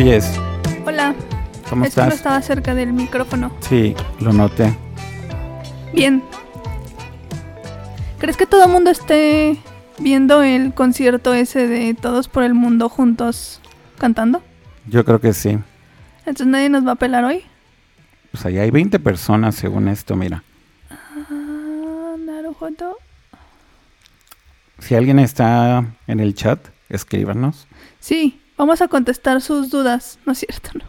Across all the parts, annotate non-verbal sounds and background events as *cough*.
Hola. ¿Cómo es que no estás? estaba cerca del micrófono. Sí, lo noté. Bien. ¿Crees que todo el mundo esté viendo el concierto ese de Todos por el Mundo juntos cantando? Yo creo que sí. Entonces nadie nos va a pelar hoy. Pues ahí hay 20 personas según esto, mira. Ah. Si alguien está en el chat, escríbanos. Sí, vamos a contestar sus dudas. No es cierto, no.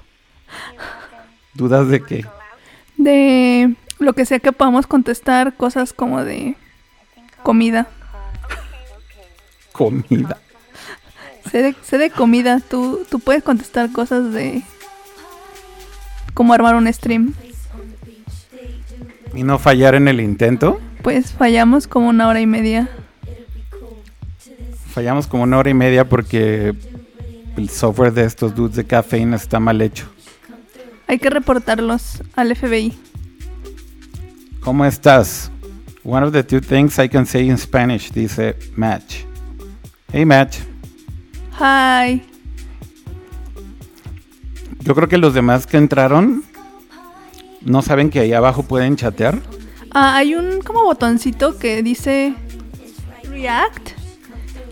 ¿Dudas de qué? De lo que sea que podamos contestar, cosas como de comida. Comida. Sé de, sé de comida, tú, tú puedes contestar cosas de cómo armar un stream. ¿Y no fallar en el intento? Pues fallamos como una hora y media. Fallamos como una hora y media porque el software de estos dudes de cafeína está mal hecho. Hay que reportarlos al FBI. ¿Cómo estás? One of the two things I can say in Spanish, dice Match. Hey Match. Hi. Yo creo que los demás que entraron no saben que ahí abajo pueden chatear. Ah, hay un como botoncito que dice React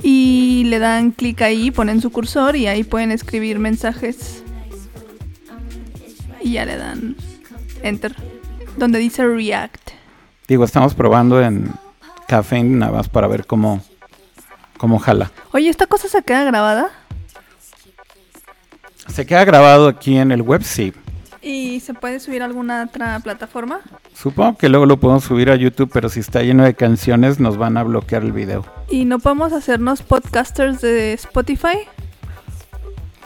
y le dan clic ahí, ponen su cursor y ahí pueden escribir mensajes. Y ya le dan enter. Donde dice React. Digo, estamos probando en Caffeine nada más para ver cómo, cómo jala. Oye, ¿esta cosa se queda grabada? Se queda grabado aquí en el web, sí. ¿Y se puede subir a alguna otra plataforma? Supongo que luego lo podemos subir a YouTube, pero si está lleno de canciones nos van a bloquear el video. ¿Y no podemos hacernos podcasters de Spotify?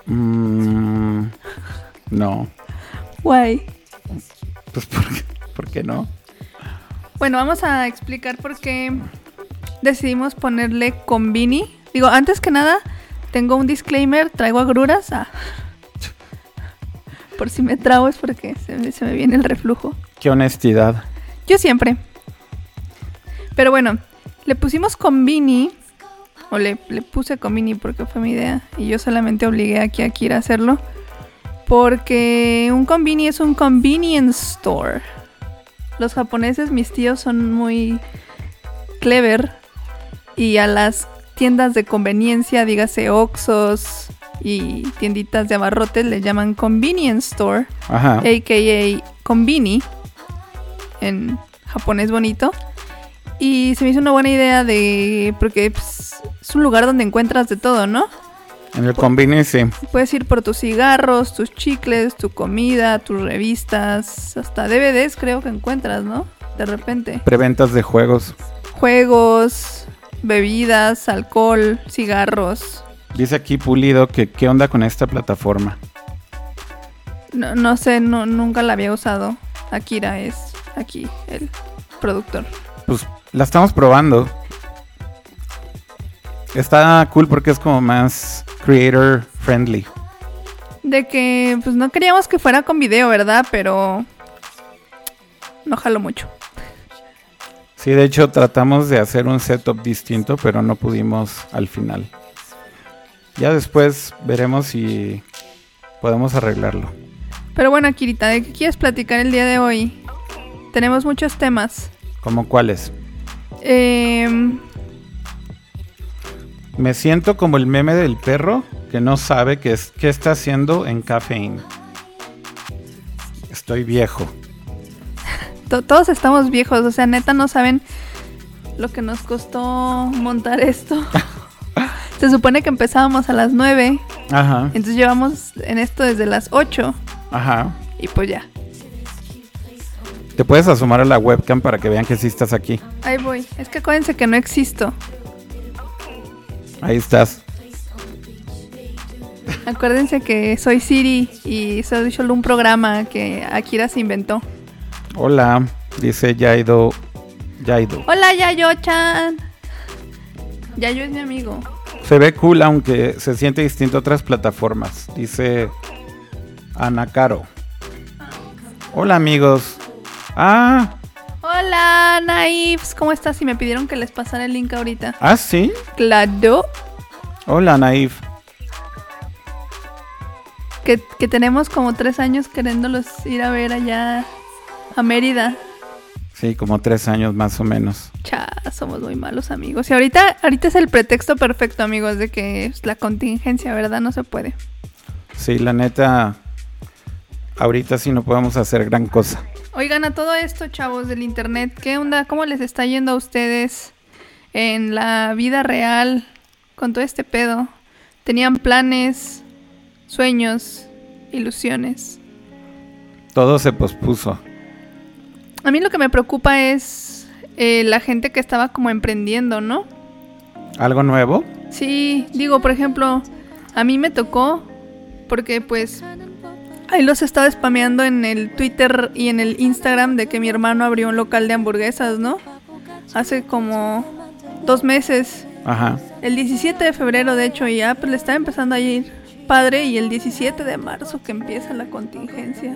Mm, no, Guay. pues ¿por qué, por qué no? Bueno, vamos a explicar por qué decidimos ponerle Convini. Digo, antes que nada, tengo un disclaimer, traigo agruras. Ah. Por si me trago es porque se me, se me viene el reflujo. Qué honestidad. Yo siempre. Pero bueno, le pusimos Convini. O le, le puse Convini porque fue mi idea. Y yo solamente obligué aquí a Kira a hacerlo. Porque un Convini es un convenience store. Los japoneses, mis tíos, son muy clever. Y a las tiendas de conveniencia, dígase Oxos y tienditas de abarrotes, le llaman convenience store Ajá. a.k.a. Konbini, en japonés bonito. Y se me hizo una buena idea de... porque pues, es un lugar donde encuentras de todo, ¿no? En el convenience, sí. Puedes ir por tus cigarros, tus chicles, tu comida, tus revistas, hasta DVDs creo que encuentras, ¿no? De repente. Preventas de juegos. Juegos, bebidas, alcohol, cigarros. Dice aquí Pulido que qué onda con esta plataforma. No, no sé, no, nunca la había usado. Akira es aquí el productor. Pues la estamos probando. Está cool porque es como más creator friendly. De que pues no queríamos que fuera con video, ¿verdad? Pero no jalo mucho. Sí, de hecho tratamos de hacer un setup distinto, pero no pudimos al final. Ya después veremos si podemos arreglarlo. Pero bueno, Kirita, ¿de qué quieres platicar el día de hoy? Tenemos muchos temas. ¿Cómo cuáles? Em, Me siento como el meme del perro que no sabe qué, es, qué está haciendo en Caffeine. Estoy viejo. *laughs* to- todos estamos viejos, o sea, neta no saben lo que nos costó montar esto. *laughs* Se supone que empezábamos a las 9, Ajá, entonces llevamos en esto desde las 8 ajá. y pues ya. Te puedes asomar a la webcam para que vean que sí estás aquí. Ahí voy. Es que acuérdense que no existo. Ahí estás. Acuérdense que soy Siri y soy solo un programa que Akira se inventó. Hola, dice Yaido. Yaido. Hola Yayo-chan. Yayo es mi amigo. Se ve cool aunque se siente distinto a otras plataformas. Dice Ana Caro. Hola amigos. Ah, Hola Naifs, ¿cómo estás? Y me pidieron que les pasara el link ahorita. ah sí. Claro. Hola Naif. Que, que tenemos como tres años queriéndolos ir a ver allá a Mérida. Sí, como tres años más o menos. Cha, somos muy malos amigos. Y ahorita, ahorita es el pretexto perfecto, amigos, de que es la contingencia, ¿verdad? No se puede. Sí, la neta, ahorita sí no podemos hacer gran cosa. Oigan, a todo esto, chavos del internet, ¿qué onda? ¿Cómo les está yendo a ustedes en la vida real con todo este pedo? ¿Tenían planes, sueños, ilusiones? Todo se pospuso. A mí lo que me preocupa es eh, la gente que estaba como emprendiendo, ¿no? ¿Algo nuevo? Sí, digo, por ejemplo, a mí me tocó porque pues ahí los estaba spameando en el Twitter y en el Instagram de que mi hermano abrió un local de hamburguesas, ¿no? Hace como dos meses. Ajá. El 17 de febrero, de hecho, y ya pues le estaba empezando a ir padre y el 17 de marzo que empieza la contingencia.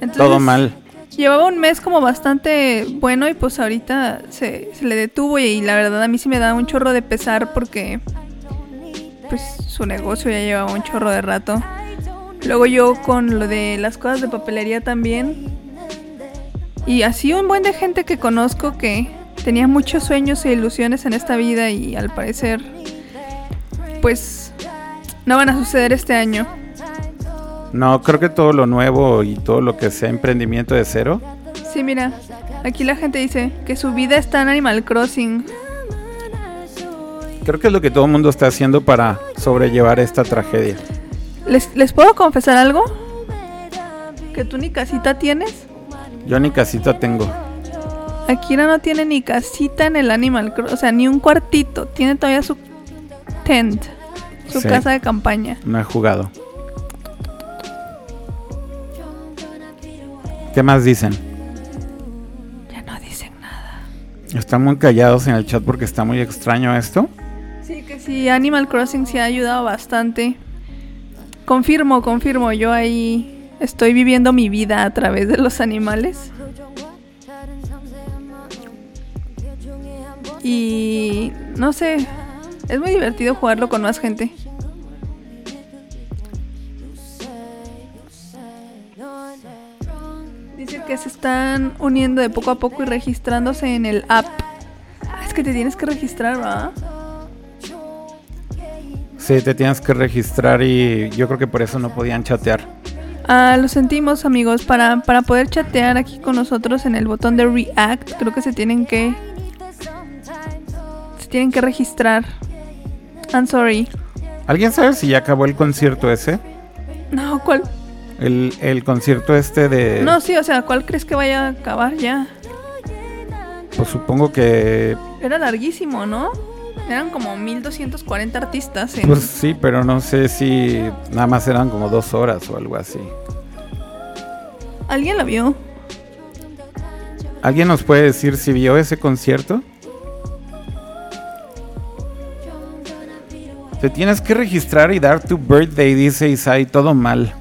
Entonces, Todo mal. Llevaba un mes como bastante bueno y pues ahorita se, se le detuvo y, la verdad a mí sí me da un chorro de pesar porque pues su negocio ya llevaba un chorro de rato. Luego yo con lo de las cosas de papelería también. Y así un buen de gente que conozco que tenía muchos sueños e ilusiones en esta vida y al parecer pues no van a suceder este año. No, creo que todo lo nuevo y todo lo que sea emprendimiento de cero. Sí, mira, aquí la gente dice que su vida está en Animal Crossing. Creo que es lo que todo el mundo está haciendo para sobrellevar esta tragedia. ¿Les, ¿Les puedo confesar algo? ¿Que tú ni casita tienes? Yo ni casita tengo. Akira no tiene ni casita en el Animal Crossing, o sea, ni un cuartito. Tiene todavía su tent, su Sí. casa de campaña. No he jugado. ¿Qué más dicen? Ya no dicen nada. Están muy callados en el chat porque está muy extraño esto. Sí, que sí, Animal Crossing sí ha ayudado bastante. Confirmo, confirmo, yo ahí estoy viviendo mi vida a través de los animales. Y no sé, es muy divertido jugarlo con más gente. Dice que se están uniendo de poco a poco y registrándose en el app. Ah, Es que te tienes que registrar, ¿va? Sí, te tienes que registrar y yo creo que por eso no podían chatear. Ah, lo sentimos amigos, para, para poder chatear aquí con nosotros en el botón de React, creo que se tienen que se tienen que registrar. I'm sorry. ¿Alguien sabe si ya acabó el concierto ese? No, ¿cuál? El, el concierto este de... No, sí, o sea, ¿cuál crees que vaya a acabar ya? Pues supongo que... Era larguísimo, ¿no? Eran como 1240 artistas. en- Pues sí, pero no sé si nada más eran como dos horas o algo así. ¿Alguien la vio? ¿Alguien nos puede decir si vio ese concierto? Te tienes que registrar y dar tu birthday, dice Isai, todo mal.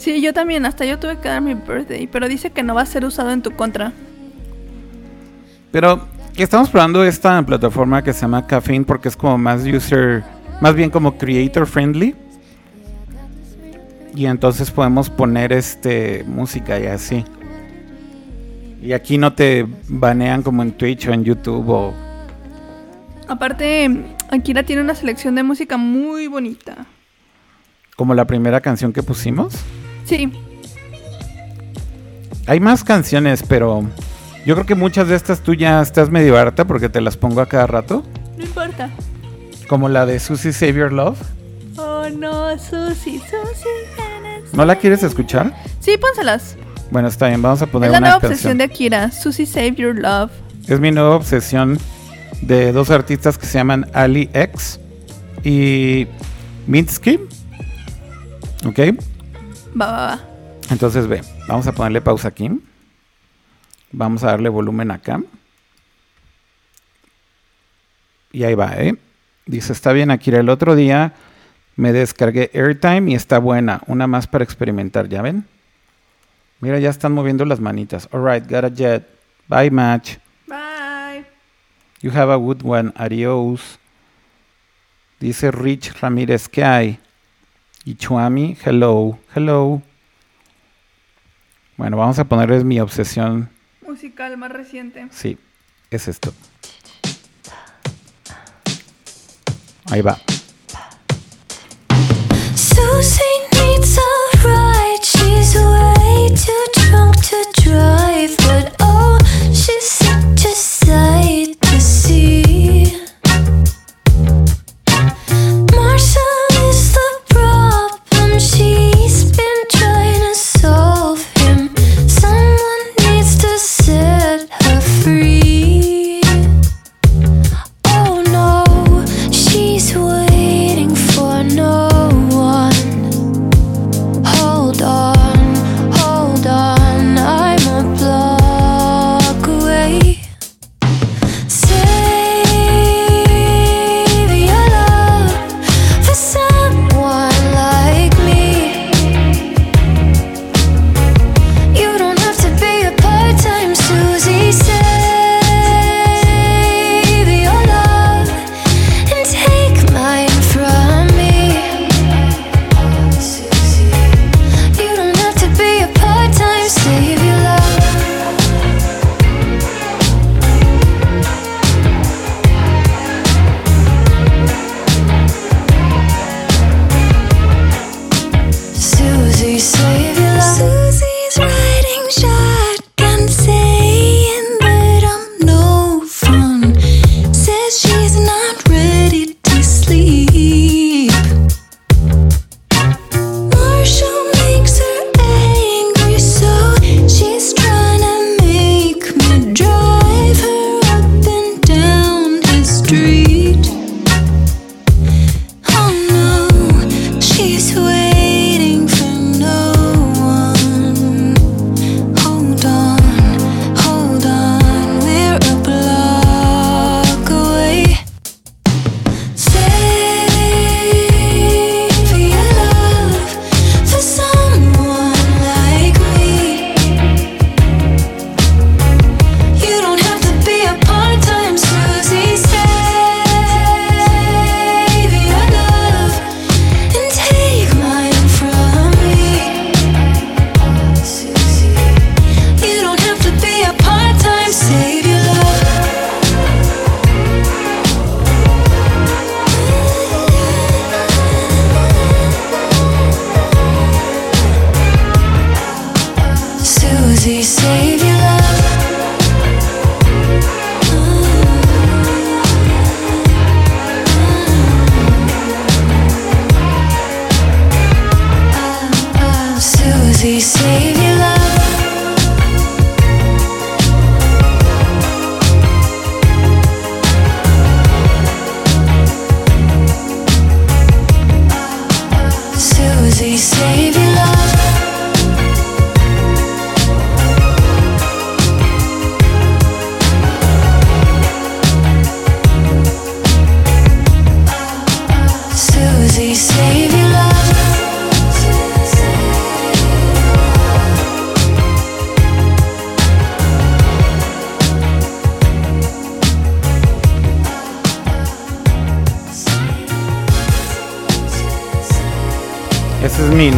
Sí, yo también, hasta yo tuve que dar mi birthday, pero dice que no va a ser usado en tu contra. Pero estamos probando esta plataforma que se llama Caffeine porque es como más user, más bien como creator friendly. Y entonces podemos poner este música y así. Y aquí no te banean como en Twitch o en YouTube o Aparte, Akira tiene una selección de música muy bonita. como la primera canción que pusimos. Sí, Hay más canciones, pero yo creo que muchas de estas tú ya estás medio harta porque te las pongo a cada rato. no importa. Como la de Susie Save Your Love. Oh no, Susi, Susi. ¿No la quieres escuchar? Sí, pónselas. Bueno, está bien, vamos a poner Es la nueva canción. obsesión de Akira, Susi Save Your Love. Es mi nueva obsesión de dos artistas que se llaman Ali X y Minsky. Ok, Va, va, va. entonces ve, vamos a ponerle pausa aquí. Vamos a darle volumen acá. Y ahí va, ¿eh? Dice, está bien, Akira. El otro día me descargué Airtime y está buena. Una más para experimentar, ¿ya ven? Mira, ya están moviendo las manitas. Alright, got a jet. Bye, match. Bye. You have a good one. Adiós. Dice Rich Ramírez, ¿qué hay? Y Chuami, hello, hello. Bueno, vamos a ponerles mi obsesión. Musical más reciente. Sí, es esto. Ahí va. Susie needs a ride. She's way too drunk to drive, but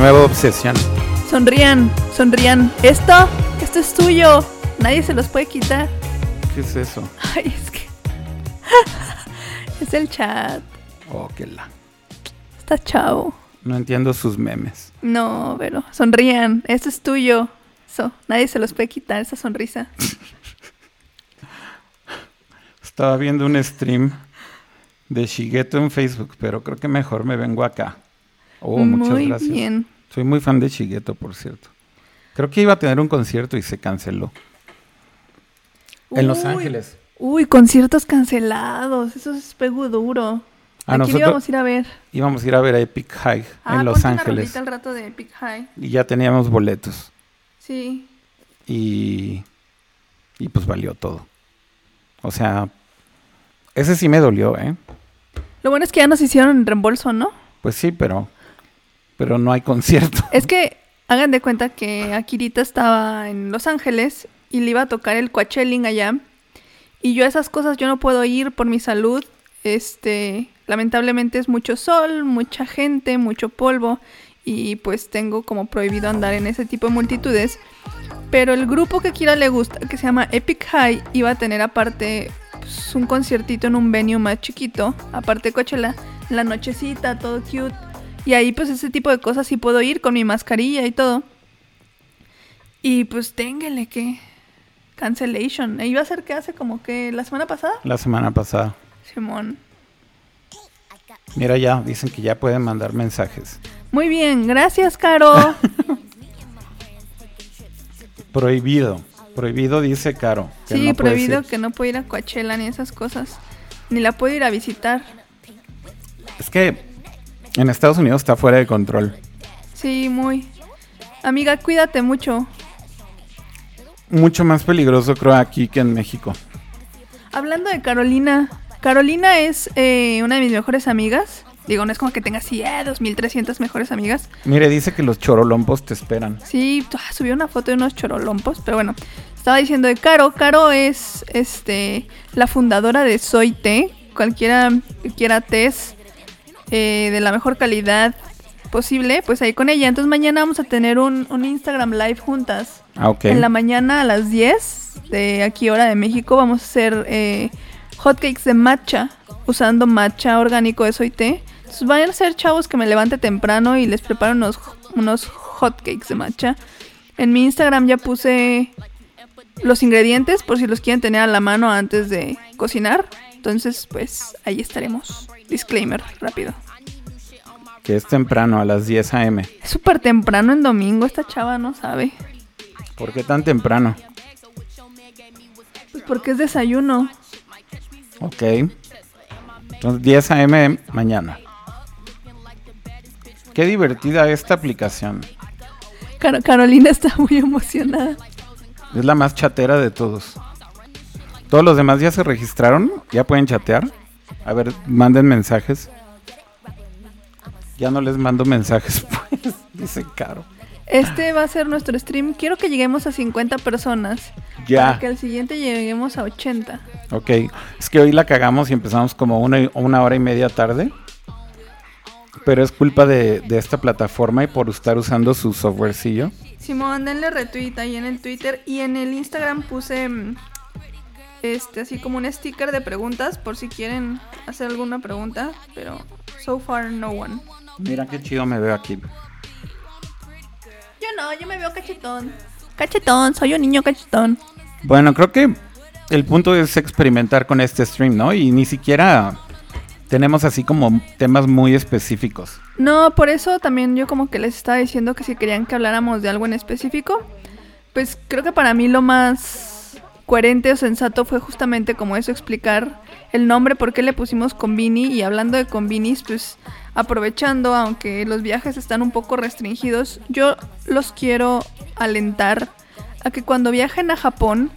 nueva obsesión. Sonrían, sonrían. Esto, esto es tuyo. Nadie se los puede quitar. ¿Qué es eso? Ay, es que. *laughs* es el chat. Oh, qué la. Está chavo. No entiendo sus memes. No, pero sonrían. Esto es tuyo. Eso, nadie se los puede quitar esa sonrisa. *laughs* Estaba viendo un stream de Shigeto en Facebook, pero creo que mejor me vengo acá. Oh, muchas Muy gracias. bien. Soy muy fan de Shigeto, por cierto. Creo que iba a tener un concierto y se canceló. En Los Ángeles. Uy, conciertos cancelados. Eso es pego duro. A ¿A quién nosotros- íbamos a ir a ver? Íbamos a ir a ver a Epic High Ah, en Los Ángeles. al rato de Epic High. Y ya teníamos boletos. Sí. Y, y pues valió todo. O sea, ese sí me dolió, ¿eh? Lo bueno es que ya nos hicieron reembolso, ¿no? Pues sí, pero, pero no hay concierto. *laughs* Es que hagan de cuenta que Akirita estaba en Los Ángeles y le iba a tocar el Coachelling allá. Y yo a esas cosas yo no puedo ir por mi salud. Este, lamentablemente es mucho sol, mucha gente, mucho polvo y pues tengo como prohibido andar en ese tipo de multitudes. Pero el grupo que Kira le gusta, que se llama Epic High, iba a tener aparte pues, un conciertito en un venue más chiquito, aparte Coachella, la nochecita, todo cute. Y ahí pues ese tipo de cosas sí puedo ir con mi mascarilla y todo. Y pues téngale que cancellation. E iba a ser que hace como que la semana pasada. La semana pasada. Simón. Mira ya, dicen que ya pueden mandar mensajes. Muy bien, gracias, Caro. *laughs* Prohibido. Prohibido dice Caro. que sí, no prohibido que no puedo ir a Coachella ni esas cosas. Ni la puedo ir a visitar. Es que en Estados Unidos está fuera de control. Sí, muy. Amiga, cuídate mucho. Mucho más peligroso creo aquí que en México. Hablando de Carolina, Carolina es eh, una de mis mejores amigas. Digo, no es como que tenga así, eh, 2300 mejores amigas. Mire, dice que los chorolompos te esperan. Sí, ah, subió una foto de unos chorolompos, pero bueno, estaba diciendo de Caro. Caro es este la fundadora de Soy Té. Cualquiera que quiera tés eh, de la mejor calidad posible, pues ahí con ella. Entonces mañana vamos a tener un, un Instagram Live juntas. Ah, ok. En la mañana a las 10 de aquí hora de México vamos a hacer eh, hotcakes de matcha usando matcha orgánico de Soy Té. Entonces vayan a ser chavos que me levante temprano y les preparo unos, unos hotcakes de matcha. En mi Instagram ya puse los ingredientes por si los quieren tener a la mano antes de cocinar. Entonces, pues ahí estaremos. Disclaimer, rápido. Que es temprano, a las 10 a.m. Es súper temprano en domingo, esta chava no sabe. ¿Por qué tan temprano? Pues porque es desayuno. Ok. Entonces 10 a.m. mañana. Qué divertida esta aplicación. Car- Carolina está muy emocionada. Es la más chatera de todos. Todos los demás ya se registraron. Ya pueden chatear. A ver, manden mensajes. Ya no les mando mensajes, *laughs* pues. Dice Caro. Este va a ser nuestro stream. Quiero que lleguemos a 50 personas. Ya. Para que al siguiente lleguemos a 80. Ok. Es que hoy la cagamos y empezamos como una, una hora y media tarde. Pero es culpa de, de esta plataforma y por estar usando su softwarecillo. Simón, denle retweet ahí en el Twitter. Y en el Instagram puse mm, este así como un sticker de preguntas por si quieren hacer alguna pregunta. Pero so far no one. Mira qué chido me veo aquí. Yo no, yo me veo cachetón. Cachetón, soy un niño cachetón. Bueno, creo que el punto es experimentar con este stream, ¿no? Y ni siquiera tenemos así como temas muy específicos. No, por eso también yo como que les estaba diciendo que si querían que habláramos de algo en específico, pues creo que para mí lo más coherente o sensato fue justamente como eso, explicar el nombre, por qué le pusimos Convini y hablando de Convinis, pues aprovechando, aunque los viajes están un poco restringidos, yo los quiero alentar a que cuando viajen a Japón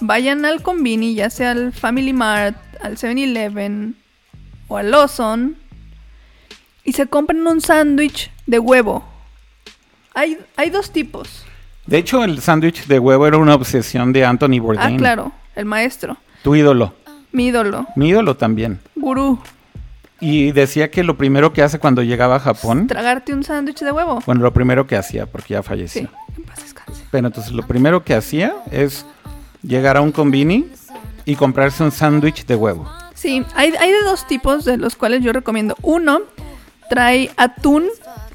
vayan al Convini, ya sea al Family Mart, al 7-Eleven o al Lawson y se compran un sándwich de huevo. Hay, hay dos tipos. De hecho, el sándwich de huevo era una obsesión de Anthony Bourdain. Ah, claro, el maestro, Tu ídolo. mi ídolo, Mi ídolo también. gurú. Y decía que lo primero que hace cuando llegaba a Japón, Tragarte un sándwich de huevo. bueno, lo primero que hacía, porque ya falleció. Sí, en paz descanse. Pero entonces lo primero que hacía es llegar a un combini y comprarse un sándwich de huevo. Sí, hay, hay de dos tipos de los cuales yo recomiendo. Uno trae atún,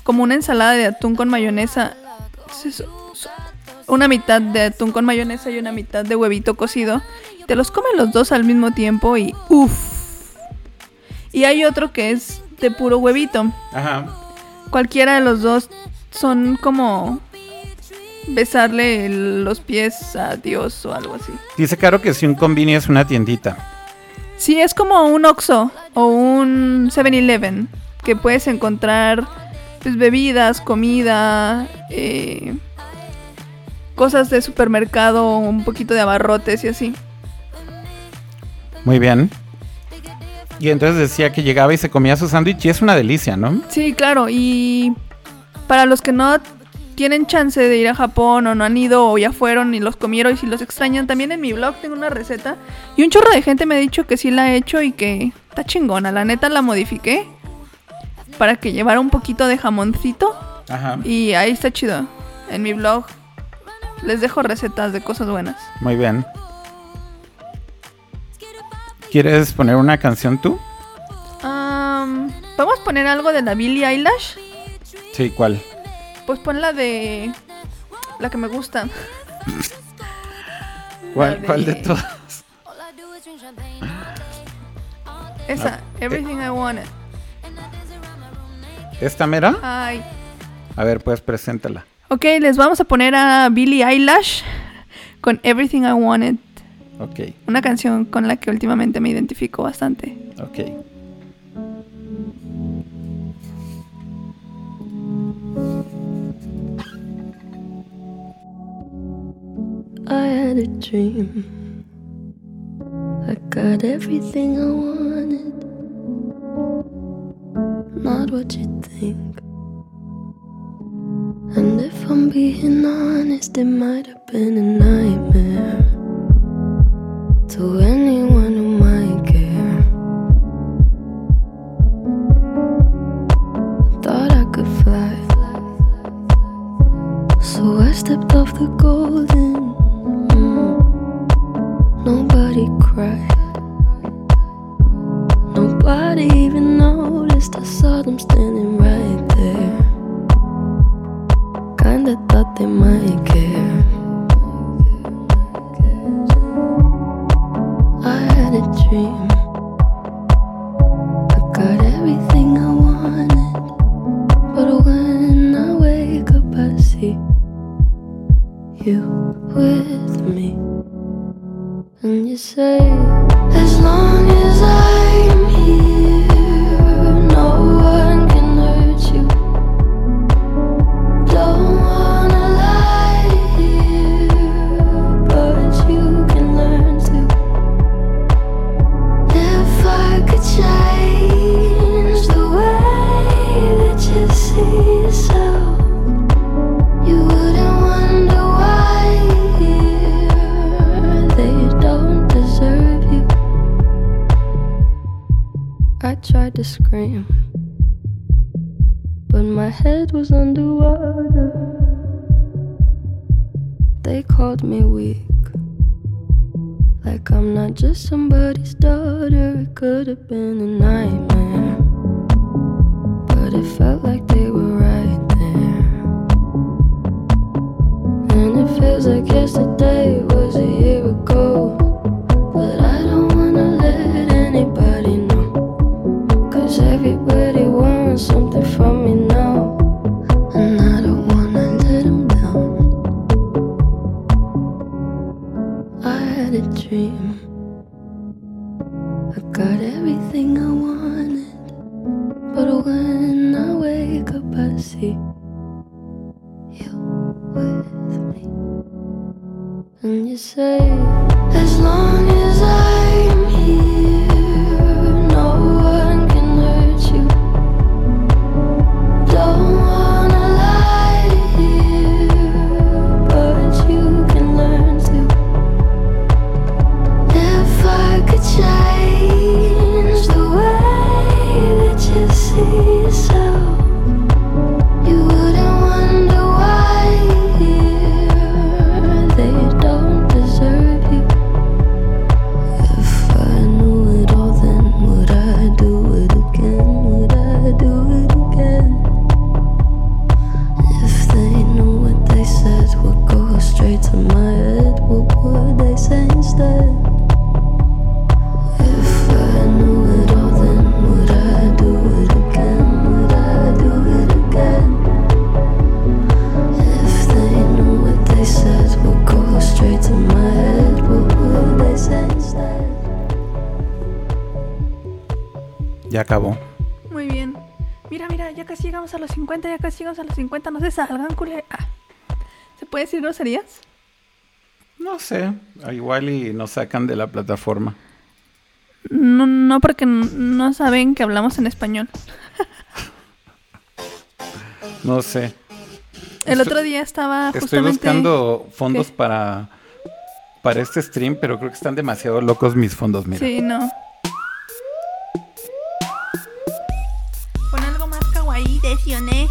como una ensalada de atún con mayonesa. Es- es- Una mitad de atún con mayonesa y una mitad de huevito cocido. Te los comen los dos al mismo tiempo y uff. Y hay otro que es de puro huevito. Ajá. Cualquiera de los dos son como besarle los pies a Dios o algo así. Dice Caro que si un combini es una tiendita. Sí, es como un Oxxo o un 7-Eleven que puedes encontrar pues, bebidas, comida, eh, cosas de supermercado, un poquito de abarrotes y así. Muy bien. Y entonces decía que llegaba y se comía su sándwich y es una delicia, ¿no? Sí, claro, y para los que no tienen chance de ir a Japón o no han ido o ya fueron y los comieron y si los extrañan, también en mi blog tengo una receta y un chorro de gente me ha dicho que sí la ha hecho y que Está chingona, la neta la modifiqué para que llevara un poquito de jamoncito Ajá. y ahí está chido. En mi blog les dejo recetas de cosas buenas. Muy bien. ¿Quieres poner una canción tú? Am, ¿Podemos poner algo de la Billie Eilish? Sí, ¿cuál? Pues pon la de... La que me gusta. *laughs* ¿Cuál, de- cuál de todas? *laughs* Esa, Everything I Wanted. ¿Esta mera? Ay. A ver, pues preséntala. Ok, les vamos a poner a Billie Eilish con Everything I Wanted. Ok, Una canción con la que últimamente me identifico bastante. ok. I had a dream. I got everything I wanted. Not what you think. And if I'm being honest, it might have been a nightmare to anyone you say, as long as Ah. ¿Se puede decir groserías? No sé, igual y nos sacan de la plataforma. No, no, porque no saben que hablamos en español. *laughs* no sé. El otro día estaba justamente... Estoy buscando fondos para para este stream, pero creo que están demasiado locos mis fondos, mira. Sí, no. Pon algo más kawaii de Sioné.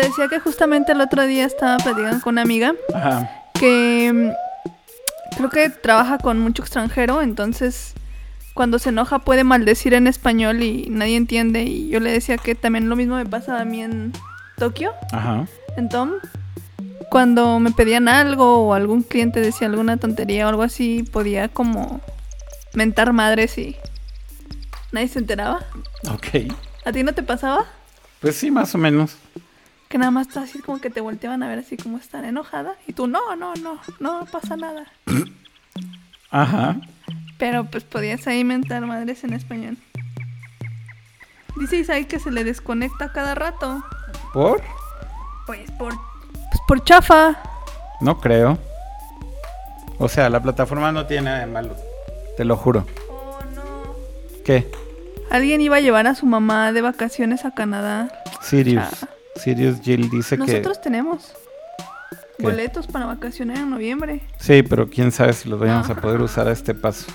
Te decía que justamente el otro día estaba platicando con una amiga Ajá. que mm, creo que trabaja con mucho extranjero, entonces cuando se enoja puede maldecir en español y nadie entiende. Y yo le decía que también lo mismo me pasa a mí en Tokio, Ajá. en Tom. Cuando me pedían algo o algún cliente decía alguna tontería o algo así, podía como mentar madres y nadie se enteraba. Ok. ¿A ti no te pasaba? Pues sí, más o menos. Que nada más así como que te volteaban a ver así como están enojada y tú no, no, no, no pasa nada. Ajá. Pero pues podías ahí mentar madres en español. Dice Isai que se le desconecta cada rato. ¿Por? Pues por, pues por chafa. No creo. O sea, la plataforma no tiene nada de malo. Te lo juro. Oh no. ¿Qué? Alguien iba a llevar a su mamá de vacaciones a Canadá. Sirius. Ah. Sirius Jill dice Nosotros tenemos ¿Qué? boletos para vacaciones en noviembre. que... Sí, pero quién sabe si los vayamos a Ah. poder usar a este paso.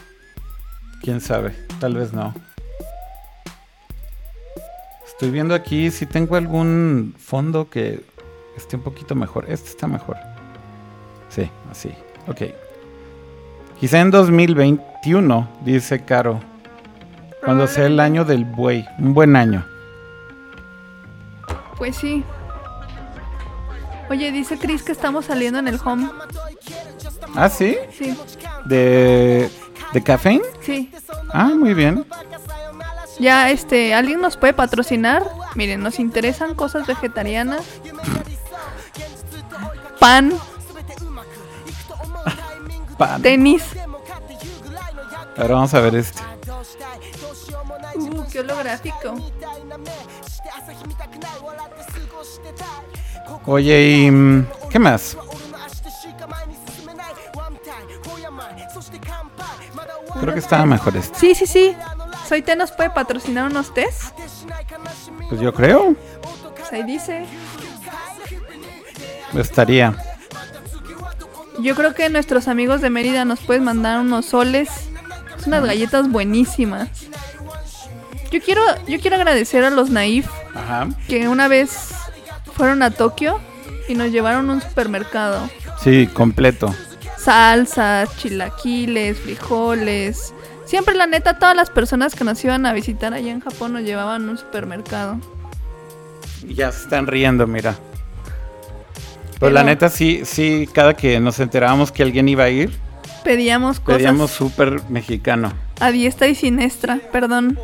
Quién sabe. Tal vez no. Estoy viendo aquí si tengo algún fondo que esté un poquito mejor. Este está mejor. Sí, así. Ok. Quizá en 2021, dice Caro. Cuando sea el año del buey. Un buen año. Pues sí. Oye, dice Chris que estamos saliendo en el home. Ah, sí. Sí, De, de Caffeine. sí. Ah, muy bien. Ya, este, ¿alguien nos puede patrocinar? Miren, nos interesan cosas vegetarianas. Pan, Pan. tenis. Ahora vamos a ver este. Uh, qué holográfico. Oye, ¿y mm, qué más? Creo que estaba mejor este. Sí, sí, sí. Soy Té nos puede patrocinar unos tés. Pues yo creo. Pues ahí dice. Estaría. Yo creo que nuestros amigos de Mérida nos pueden mandar unos soles. Es unas galletas buenísimas. Yo quiero, yo quiero agradecer a los Naif Ajá. que una vez fueron a Tokio y nos llevaron a un supermercado. Sí, completo. Salsas, chilaquiles, frijoles. Siempre, la neta, todas las personas que nos iban a visitar allá en Japón nos llevaban a un supermercado. Ya se están riendo, mira. Pero la neta, sí, sí, cada que nos enterábamos que alguien iba a ir, Pedíamos cosas pedíamos súper mexicano. a diestra y siniestra, perdón.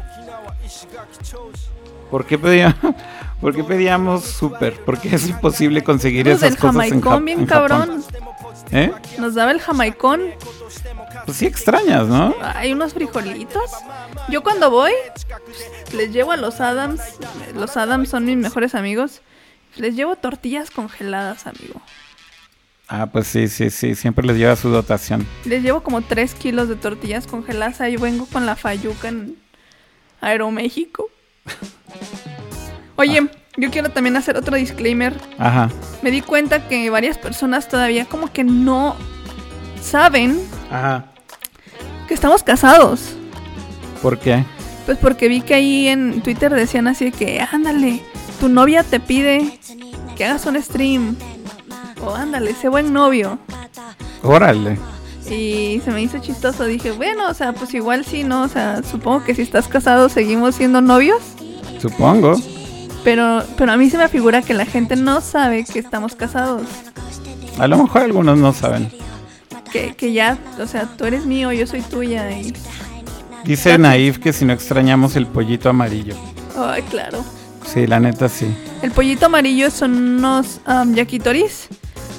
¿Por qué pedíamos, *laughs* ¿por qué pedíamos súper? Porque es imposible conseguir Los esas cosas en, jamaicón bien en Japón. cabrón. ¿Eh? Nos daba el jamaicón. Pues sí extrañas, ¿no? Hay unos frijolitos. Yo cuando voy, les llevo a los Adams. Los Adams son mis mejores amigos. Les llevo tortillas congeladas, amigo. Ah, pues sí, sí, sí, siempre les lleva su dotación. Les llevo como 3 kilos de tortillas congeladas. Ahí vengo con la Fayuca en Aeroméxico. Oye, yo quiero también hacer otro disclaimer. Ajá. Me di cuenta que varias personas todavía como que no saben Ajá. que estamos casados. ¿Por qué? Pues porque vi que ahí en Twitter decían así de que, ándale, tu novia te pide que hagas un stream. O ándale, sé buen novio. Órale. Y se me hizo chistoso. Dije, bueno, o sea, pues igual sí, ¿no? O sea, supongo que si estás casado seguimos siendo novios. Supongo. Pero, pero a mí se me figura que la gente no sabe que estamos casados. A lo mejor algunos no saben. Que, que ya, o sea, tú eres mío, yo soy tuya. Y, Dice Naif que si no extrañamos el pollito amarillo. ay, claro. Sí, la neta sí. El pollito amarillo son unos um, yakitoris.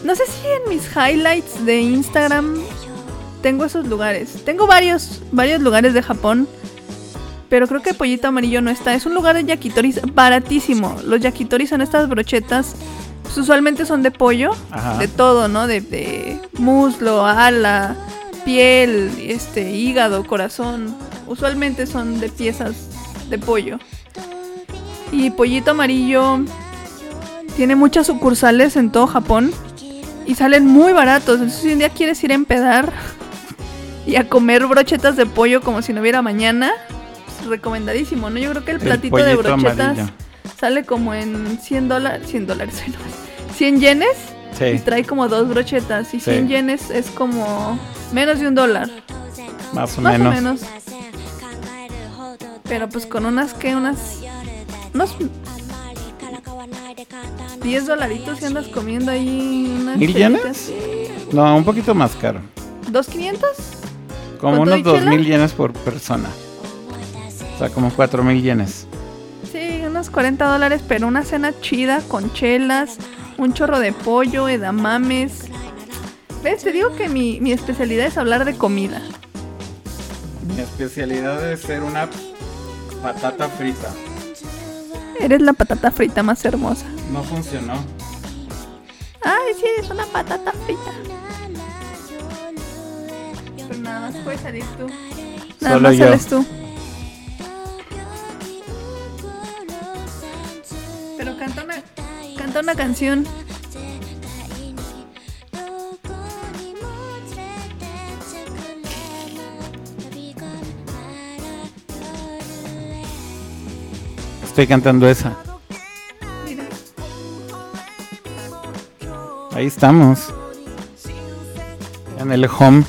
No sé si en mis highlights de Instagram tengo esos lugares. Tengo varios, varios lugares de Japón. Pero creo que pollito amarillo no está. Es un lugar de yakitoris baratísimo. Los yakitoris son estas brochetas. pues, usualmente son de pollo. Ajá. De todo, ¿no? De, de muslo, ala, piel, este, hígado, corazón. Usualmente son de piezas de pollo. Y Pollito Amarillo tiene muchas sucursales en todo Japón y salen muy baratos. Entonces, si un día quieres ir a empedar *laughs* y a comer brochetas de pollo como si no hubiera mañana, recomendadísimo, ¿no? Yo creo que el El platito de brochetas amarillo. sale como en 100 dólares, 100 dólares, 100 yenes y trae como dos brochetas y Sí. 100 yenes es como menos de un dólar, más o más menos. o menos. Pero pues con unas que unas unos 10 dolaritos y andas comiendo ahí unas ¿Mil yenes? No, un poquito más caro. ¿Dos quinientos? Como ¿Con todo unos y dos chela? mil yenes por persona. O sea, como cuatro mil yenes. Sí, unos 40 dólares, pero una cena chida con chelas, un chorro de pollo, edamames. ¿Ves? Te digo que mi, mi especialidad es hablar de comida. Mi especialidad es ser una patata frita. Eres la patata frita más hermosa. No funcionó. Ay, sí, eres una patata frita. Nada más puedes salir tú. Nada Solo más yo. sales tú. Pero canta una, canta una canción. Estoy cantando esa. Mira. Ahí estamos. En el home.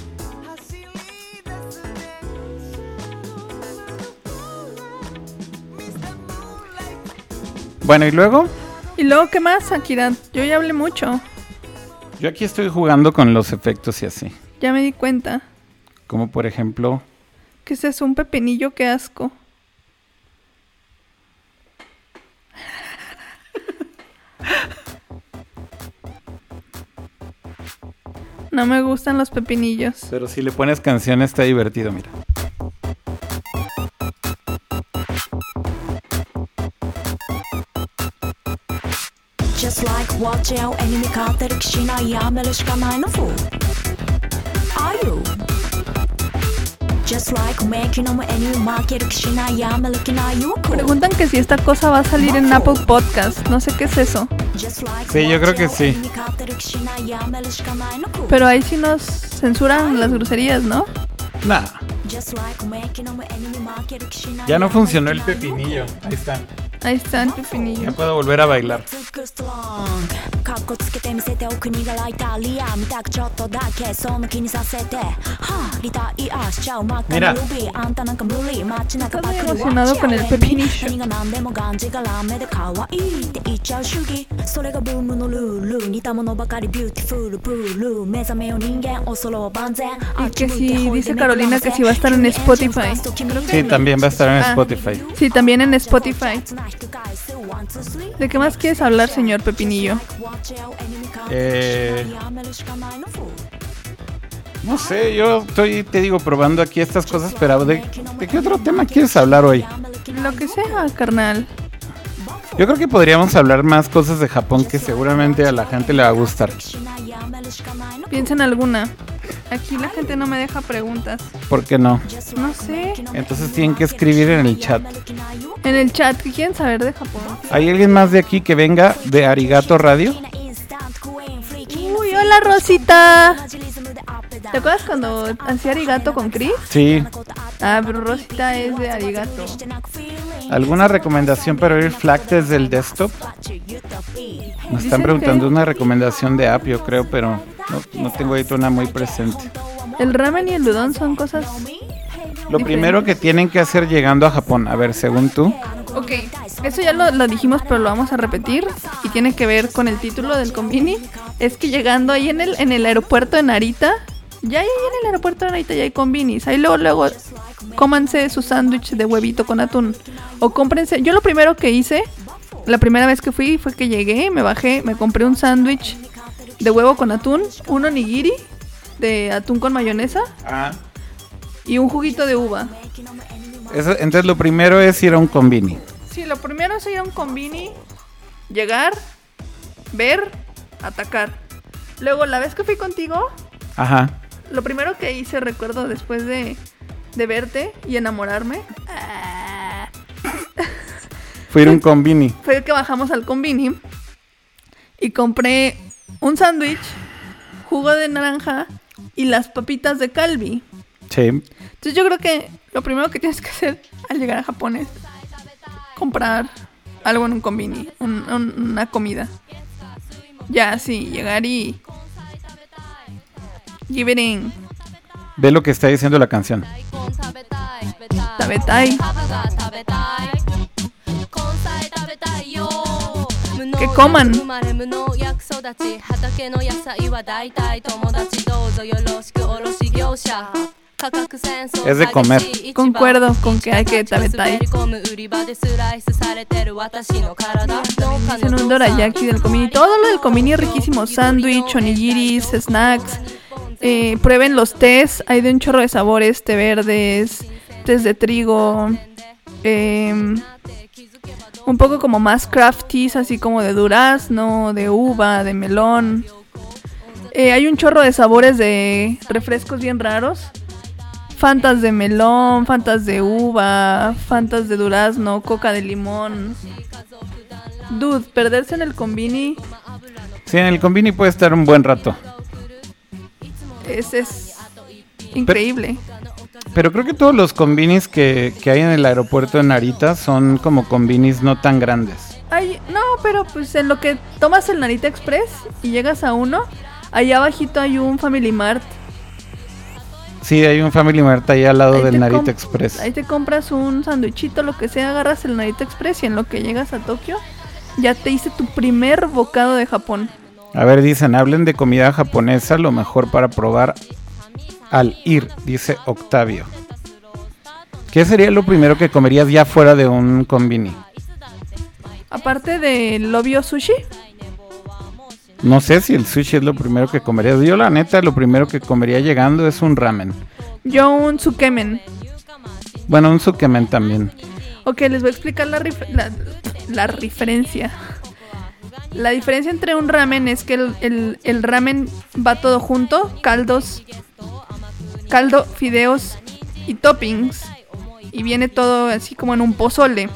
Bueno, y luego Y luego, ¿qué más, Akira? Yo ya hablé mucho. yo aquí estoy jugando con los efectos y así. Ya me di cuenta. Como por ejemplo, Que ese es un pepinillo, qué asco. *laughs* No me gustan los pepinillos. pero si le pones canción está divertido, mira. Preguntan que si esta cosa va a salir en Apple Podcast. No sé qué es eso. Sí, yo creo que sí. Pero ahí sí nos censuran las groserías, ¿no? Nah. Ya no funcionó el pepinillo. Ahí está. Ahí está tu finillo. Ya puedo volver a bailar. Mira. Estoy emocionado con el pepinillo. Y que si dice Carolina que si va a estar en Spotify. Sí, también va a estar en ah, Spotify. Sí, también en Spotify. ¿De qué más quieres hablar, señor Pepinillo? Eh, No sé, yo estoy, te digo, probando aquí estas cosas, pero ¿de, ¿de qué otro tema quieres hablar hoy? Lo que sea, carnal. Yo creo que podríamos hablar más cosas de Japón que seguramente a la gente le va a gustar. Piensa en alguna. Aquí la gente no me deja preguntas. ¿Por qué no? No sé. Entonces tienen que escribir en el chat. En el chat, ¿qué quieren saber de Japón? ¿Hay alguien más de aquí que venga de Arigato Radio? Uy, hola Rosita. ¿Te acuerdas cuando hacía arigato con Chris? Sí. Ah, pero Rosita es de arigato. ¿Alguna recomendación para oír FLAC desde el desktop? Nos Dicen están preguntando una recomendación de app, yo creo, pero no, no tengo ahorita una muy presente. El ramen y el udon son cosas... Lo primero que tienen que hacer llegando a Japón, a ver, según tú, Ok, eso ya lo, lo dijimos, pero lo vamos a repetir. Y tiene que ver con el título del convini. Es que llegando ahí en el, en el aeropuerto de Narita, ya ahí en el aeropuerto de Narita ya hay convinis. Ahí luego, luego, cómanse su sándwich de huevito con atún. O cómprense. Yo lo primero que hice, la primera vez que fui, fue que llegué, me bajé, me compré un sándwich de huevo con atún, un onigiri de atún con mayonesa y un juguito de uva. eso- entonces lo primero es ir a un convini. Sí, lo primero es ir a un convini, llegar, ver, atacar. Luego, la vez que fui contigo, Ajá. Lo primero que hice, recuerdo, después de, de verte y enamorarme, ah, Fue ir a un *laughs* convini. fue que bajamos al convini y compré un sándwich, jugo de naranja y las papitas de Calvi. Sí. Entonces yo creo que lo primero que tienes que hacer al llegar a Japón es comprar algo en un un- una comida. Ya, sí, llegar y... Give it in. Ve lo que está diciendo la canción. Tabetai. Que coman. Es de comer. Concuerdo con que hay que tabetai. Hacen un dorayaki del comini. Todo lo del comini es riquísimo. Sándwich, onigiris, snacks. Eh, prueben los tés. Hay de un chorro de sabores. Té verdes, tés de trigo. em, un poco como más crafties, así como de durazno, de uva, de melón. Eh, hay un chorro de sabores de refrescos bien raros. Fantas de melón, fantas de uva, fantas de durazno, coca de limón. Dude, perderse en el combini Sí, en el convini puede estar un buen rato. Es, es increíble. Pero creo que todos los convinis que, que hay en el aeropuerto de Narita son como convinis no tan grandes. Ay, no, pero pues en lo que tomas el Narita Express y llegas a uno, allá abajito hay un Family Mart. Sí, hay un Family Mart ahí al lado Ahí del Narita Express. Ahí te compras un sándwichito, lo que sea, agarras el Narita Express y en lo que llegas a Tokio ya te hice tu primer bocado de Japón. A ver, dicen, hablen de comida japonesa, lo mejor para probar al ir, dice Octavio. ¿Qué sería lo primero que comerías ya fuera de un convini? Aparte del obvio sushi, No sé si el sushi es lo primero que comerías. Yo la neta, lo primero que comería llegando es un ramen. yo un tsukemen. Bueno, un sukemen también. Ok, les voy a explicar la, rif- la, la diferencia. La diferencia entre un ramen es que el, ramen va todo junto, caldos, caldo, fideos y toppings. Y viene todo así como en un pozole.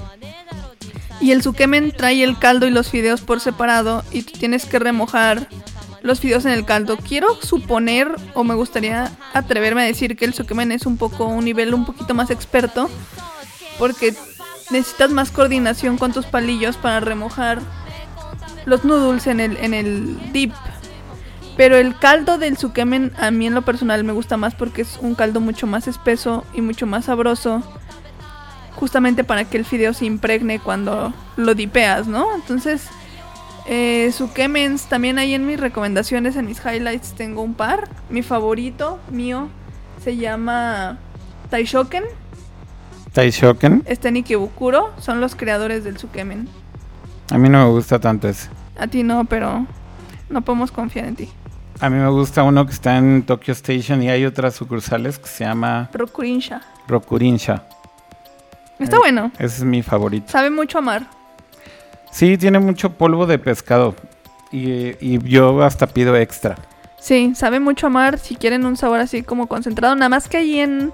Y el sukemen trae el caldo y los fideos por separado y tú tienes que remojar los fideos en el caldo. Quiero suponer o me gustaría atreverme a decir que el sukemen es un poco un nivel un poquito más experto porque necesitas más coordinación con tus palillos para remojar los noodles en el, en el dip. Pero el caldo del sukemen a mí en lo personal me gusta más porque es un caldo mucho más espeso y mucho más sabroso. Justamente para que el fideo se impregne cuando lo dipeas, ¿no? Entonces, eh, sukemens también hay en mis recomendaciones, en mis highlights tengo un par. Mi favorito mío se llama Taishoken. Taishoken. Está en Ikebukuro, son los creadores del Sukemen. A mí no me gusta tanto ese. A ti no, pero no podemos confiar en ti. A mí me gusta uno que está en Tokyo Station y hay otras sucursales que se llama Rokurinsha. Rokurinsha. Está Eh. bueno. Ese es mi favorito. Sabe mucho a mar. Sí, tiene mucho polvo de pescado. Y, y yo hasta pido extra. Sí, sabe mucho a mar. Si quieren un sabor así como concentrado. Nada más que ahí en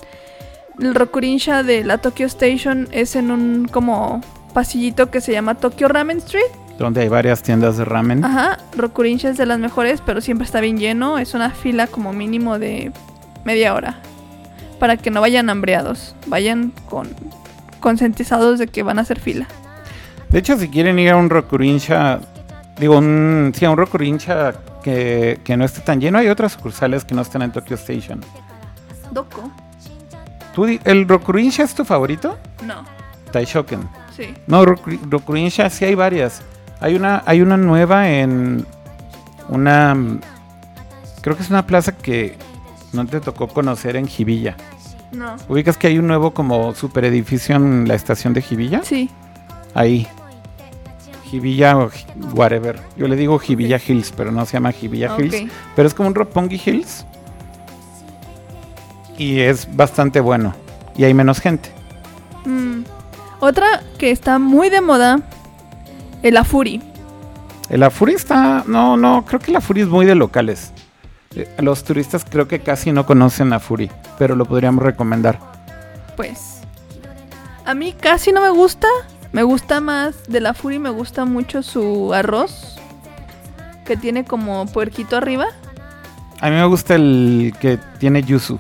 el Rokurinsha de la Tokyo Station es en un como pasillito que se llama Tokyo Ramen Street. Donde hay varias tiendas de ramen. Ajá, Rokurinsha es de las mejores, pero siempre está bien lleno. Es una fila como mínimo de media hora. Para que no vayan hambreados. Vayan con concientizados de que van a hacer fila. De hecho, si quieren ir a un Rokurinsha, digo, un, sí, a un Rokurinsha que, que no esté tan lleno, hay otras sucursales que no están en Tokyo Station. Doko. ¿Tú, di- ¿El Rokurinsha es tu favorito? No, Taishoken. Sí. No, Rokurinsha sí hay varias. Hay una, hay una nueva en una, creo que es una plaza que no te tocó conocer en Jibilla. No. ¿Ubicas que hay un nuevo como super edificio en la estación de Jibilla? Sí. Ahí. Jibilla o whatever. Yo le digo Jibilla Hills, pero no se llama Jibilla Ok. Hills. Pero es como un Roppongi Hills. Y es bastante bueno. Y hay menos gente. Mm. Otra que está muy de moda, el Afuri. La Fury está. No, no, creo que la Fury es muy de locales. Eh, Los turistas creo que casi no conocen la Fury, pero lo podríamos recomendar. Pues a mí casi no me gusta. Me gusta más de la Fury, me gusta mucho su arroz. Que tiene como puerquito arriba. A mí me gusta el que tiene yuzu.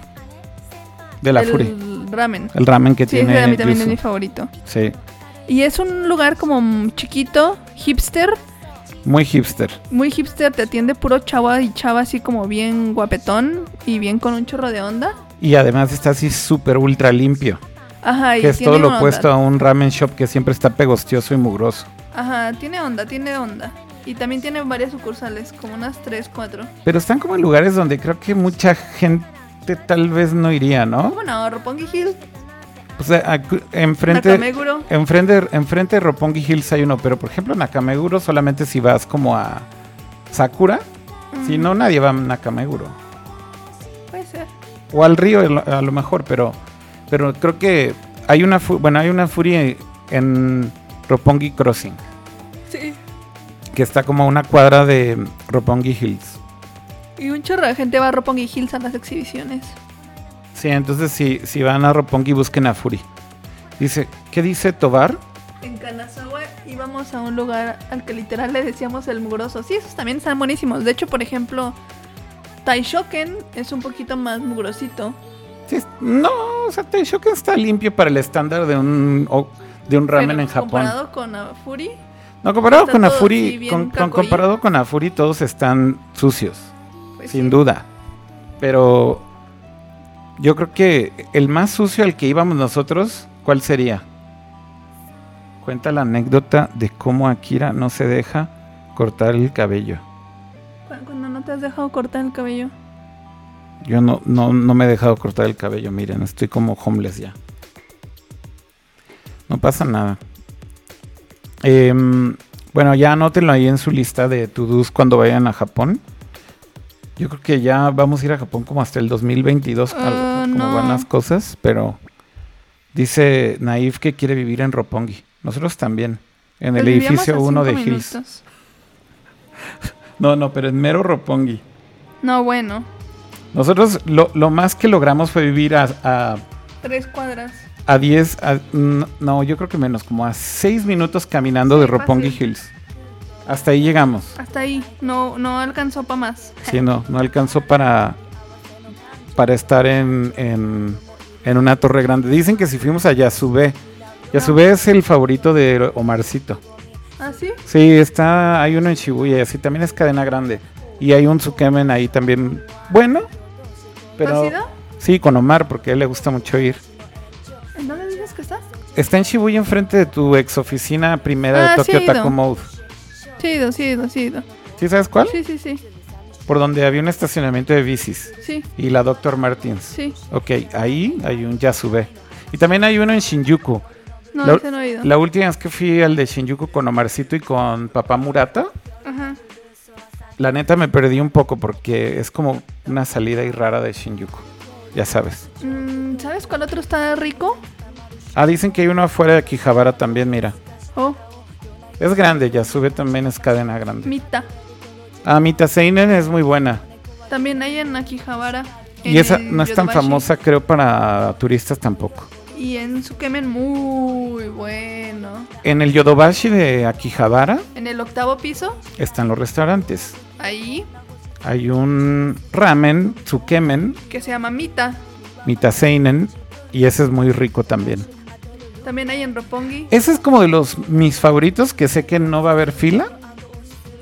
De la el Fury. Ramen. El ramen que Sí, tiene ese a mí también es mi favorito. Sí, Y es un lugar como chiquito, hipster, muy hipster. muy hipster, te atiende puro chava y chava así como bien guapetón y bien con un chorro de onda. Y además está así súper ultra limpio. Ajá, y Que es tiene todo lo onda. opuesto a un ramen shop que siempre está pegostioso y mugroso. Ajá, tiene onda, tiene onda. Y también tiene varias sucursales, como unas 3, 4. Pero están como en lugares donde creo que mucha gente tal vez no iría, ¿no? ¿Cómo no? Roppongi Hill, O sea, enfrente, Nakameguro. enfrente, enfrente de Roppongi Hills hay uno, pero por ejemplo Nakameguro solamente si vas como a Sakura, si no nadie va a Nakameguro. Puede ser. O al río a lo mejor, pero, pero creo que hay una, bueno, hay una furia en Roppongi Crossing, Sí. que está como a una cuadra de Roppongi Hills. Y un chorro de gente va a Roppongi Hills a las exhibiciones. Sí, entonces si, si van a Roppongi busquen a Furi. Dice, ¿qué dice Tobar? En Kanazawa íbamos a un lugar al que literal le decíamos el mugroso. Sí, esos también están buenísimos. De hecho, por ejemplo, Taishoken es un poquito más mugrosito. Sí, no, o sea, Taishoken está limpio para el estándar de un, de un ramen Pero en Japón. Comparado con Afuri, No, comparado con Afuri, con, con- comparado con Afuri todos están sucios, pues sin sí. duda. Pero yo creo que el más sucio al que íbamos nosotros, ¿cuál sería? Cuenta la anécdota de cómo Akira no se deja cortar el cabello. Cu- Cuando no te has dejado cortar el cabello. Yo no, no, no me he dejado cortar el cabello, miren, estoy como homeless ya. No pasa nada. Em, bueno, ya anótenlo ahí en su lista de to-dos cuando vayan a Japón. Yo creo que ya vamos a ir a Japón como hasta el 2022, algo, Ah, como no. van las cosas, pero dice Naif que quiere vivir en Roppongi. Nosotros también, en el edificio a 1 de cinco Hills. minutos. *laughs* No, no, pero en mero Roppongi. No, bueno. Nosotros lo, lo más que logramos fue vivir a- a Tres cuadras. A 10, a- n- no, yo creo que menos, como a 6 minutos caminando Sí, de Roppongi fácil. Hills. Hasta ahí llegamos. Hasta ahí. No, no alcanzó para más. Sí, no, no alcanzó para, para estar en, en, en una torre grande. Dicen que si fuimos a Yasube, Yasube es el favorito de Omarcito. ¿Ah, sí? Sí, está, hay uno en Shibuya, y así también es cadena grande. Y hay un Tsukemen ahí también, bueno, pero ¿Has ido? sí, con Omar, porque a él le gusta mucho ir. ¿En dónde dices que está? Está en Shibuya enfrente de tu ex oficina primera Ah, de sí Tokyo he ido. Taco Mode. Sí, he ido, sí, he ido, sí, he ido. ¿Sí sabes cuál? Sí, sí, sí. Por donde había un estacionamiento de bicis Sí, y la Dr. Martins. sí. Ok, ahí hay un Yasube. Y también hay uno en Shinjuku. No, La- ese no he ido. La última vez que fui al de Shinjuku con Omarcito y con papá Murata, Ajá. la neta me perdí un poco porque es como una salida ahí rara de Shinjuku. Ya sabes. Mm, ¿Sabes cuál otro está rico? Ah, dicen que hay uno afuera de Akihabara también, mira. Oh, Es grande, Yasube también es cadena grande. Mita. Ah, Mita Seinen es muy buena. También hay en Akihabara. Y esa no es tan famosa, creo, para turistas tampoco. Y en Tsukemen, muy bueno. En el Yodobashi de Akihabara En el octavo piso, están los restaurantes. ahí, Hay un ramen, tsukemen, que se llama Mita. mitaseinen, y ese es muy rico también. También hay en Roppongi. Ese es como de los mis favoritos, que sé que no va a haber fila.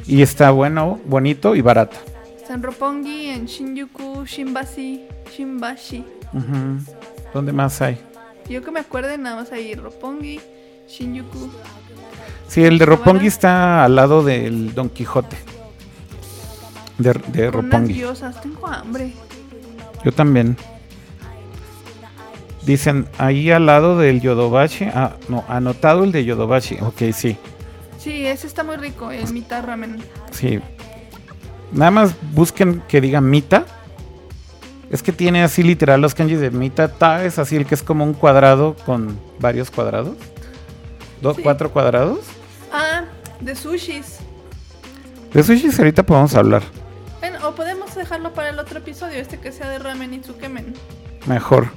Y está bueno, bonito y barato. Está en Roppongi, en Shinjuku, Shinbashi, Shinbashi. Ujú. ¿Dónde más hay? Yo que me acuerde, nada más hay Roppongi, Shinjuku. Sí, el de Akihabara. está al lado del Don Quijote. De, de Con unas diosas. Tengo hambre. Yo también. Dicen ahí al lado del Yodobashi. Ah, no, anotado el de Yodobashi. Ok, sí. Sí, ese está muy rico, el Mita Ramen. Sí. Nada más busquen que diga Mita. Es que tiene así literal los kanjis de Mita. Ta es así el que es como un cuadrado con varios cuadrados. Dos, Sí. cuatro cuadrados. Ah, de sushis. De sushi ahorita podemos hablar. Bueno, o podemos dejarlo para el otro episodio, este que sea de ramen y tsukemen. Mejor.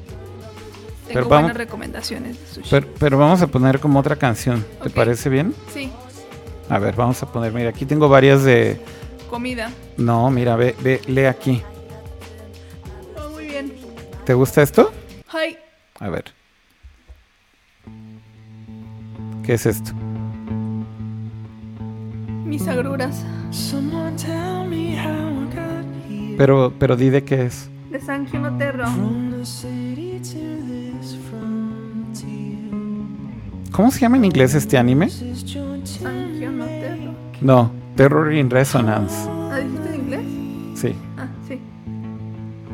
Tengo Pero buenas vamos- recomendaciones de sushi. Pero, pero vamos a poner como otra canción. ¿Te parece bien? Sí, A ver, vamos a poner. Mira, aquí tengo varias de. comida. No, mira, ve, ve, lee aquí. Oh, muy bien. ¿Te gusta esto? A ver. ¿Qué es esto? Mis agruras. Pero, pero di de qué es. De San Gino Terro. From the city to this frontier. ¿Cómo se llama en inglés este anime? No, Terror in Resonance. ¿Ah, dijiste en inglés? Sí. Ah, sí.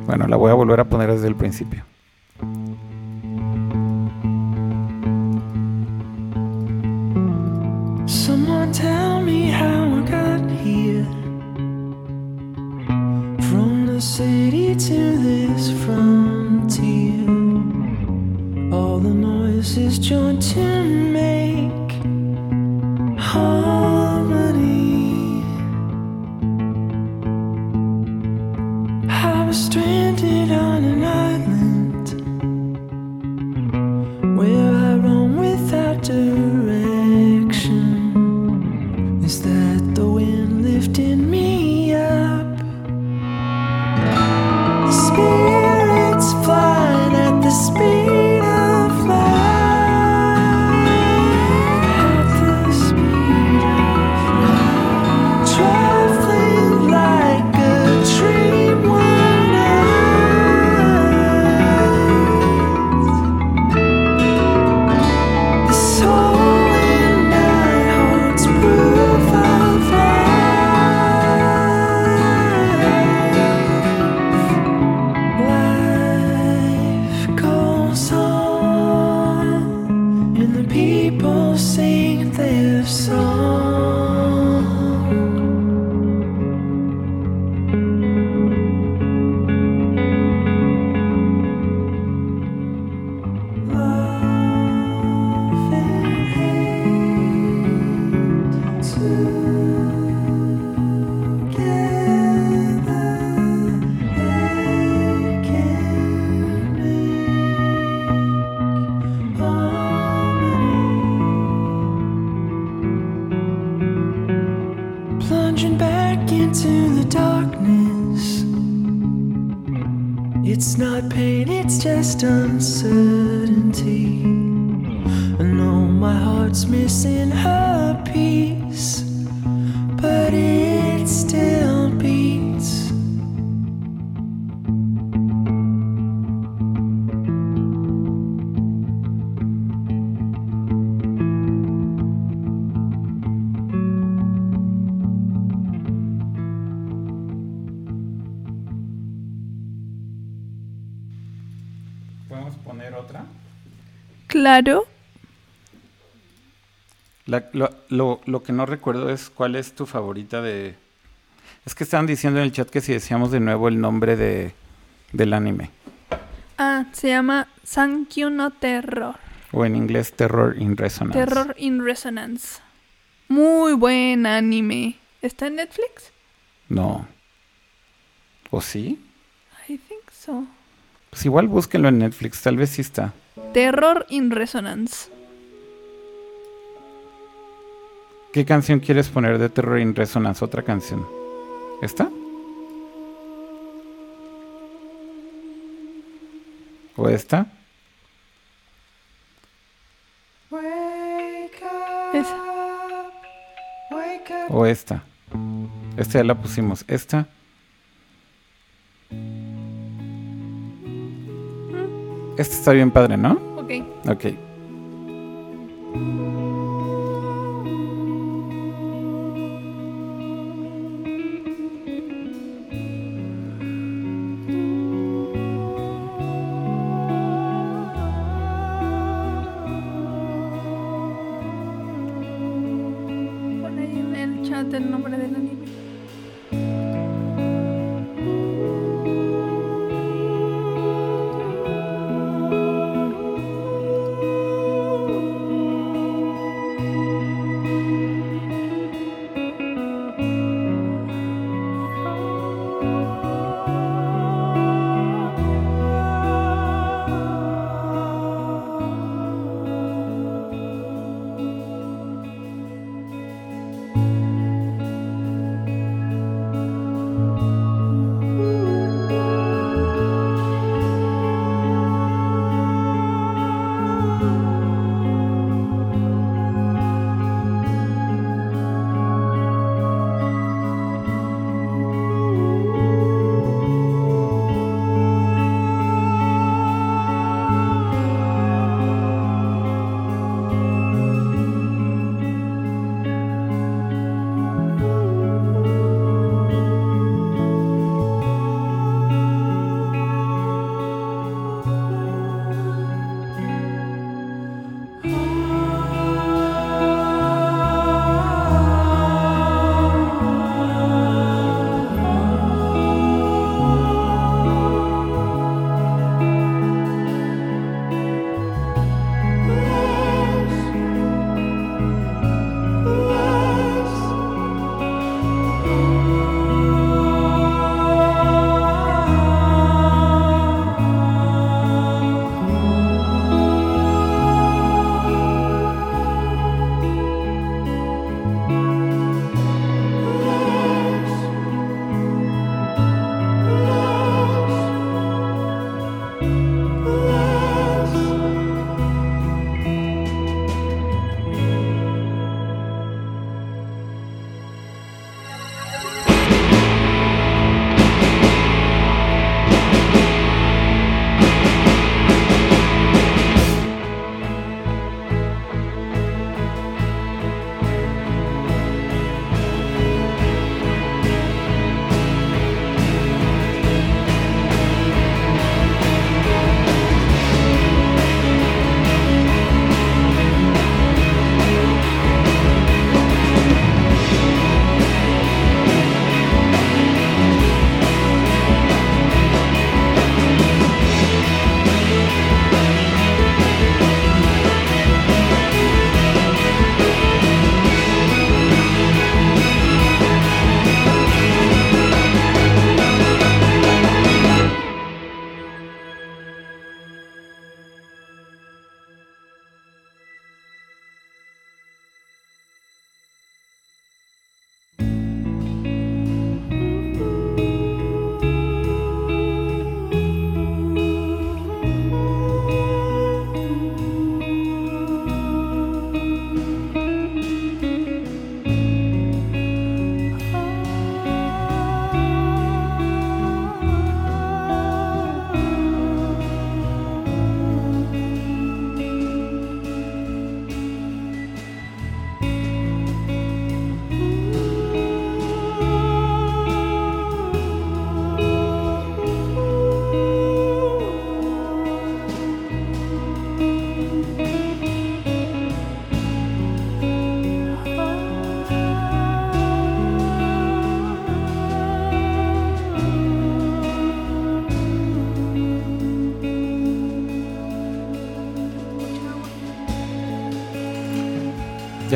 Bueno, la voy a volver a poner desde el principio. Someone city to this frontier. All the noises joined to make harmony. I was La- lo, lo- lo que no recuerdo es cuál es tu favorita de... Es que estaban diciendo en el chat que si decíamos de nuevo el nombre de, del anime. Ah, se llama Sankyo no Terror. O en inglés Terror in Resonance. Terror in Resonance. Muy buen anime. ¿Está en Netflix? No. ¿O sí? I think so. Pues igual búsquenlo en Netflix, tal vez sí está. Terror in Resonance. ¿Qué canción quieres poner de Terror in Resonance? Otra canción. ¿Esta? ¿O esta? Esa. ¿O esta? Esta ya la pusimos. ¿Esta? Esta está bien padre, ¿no? Ok. Ok.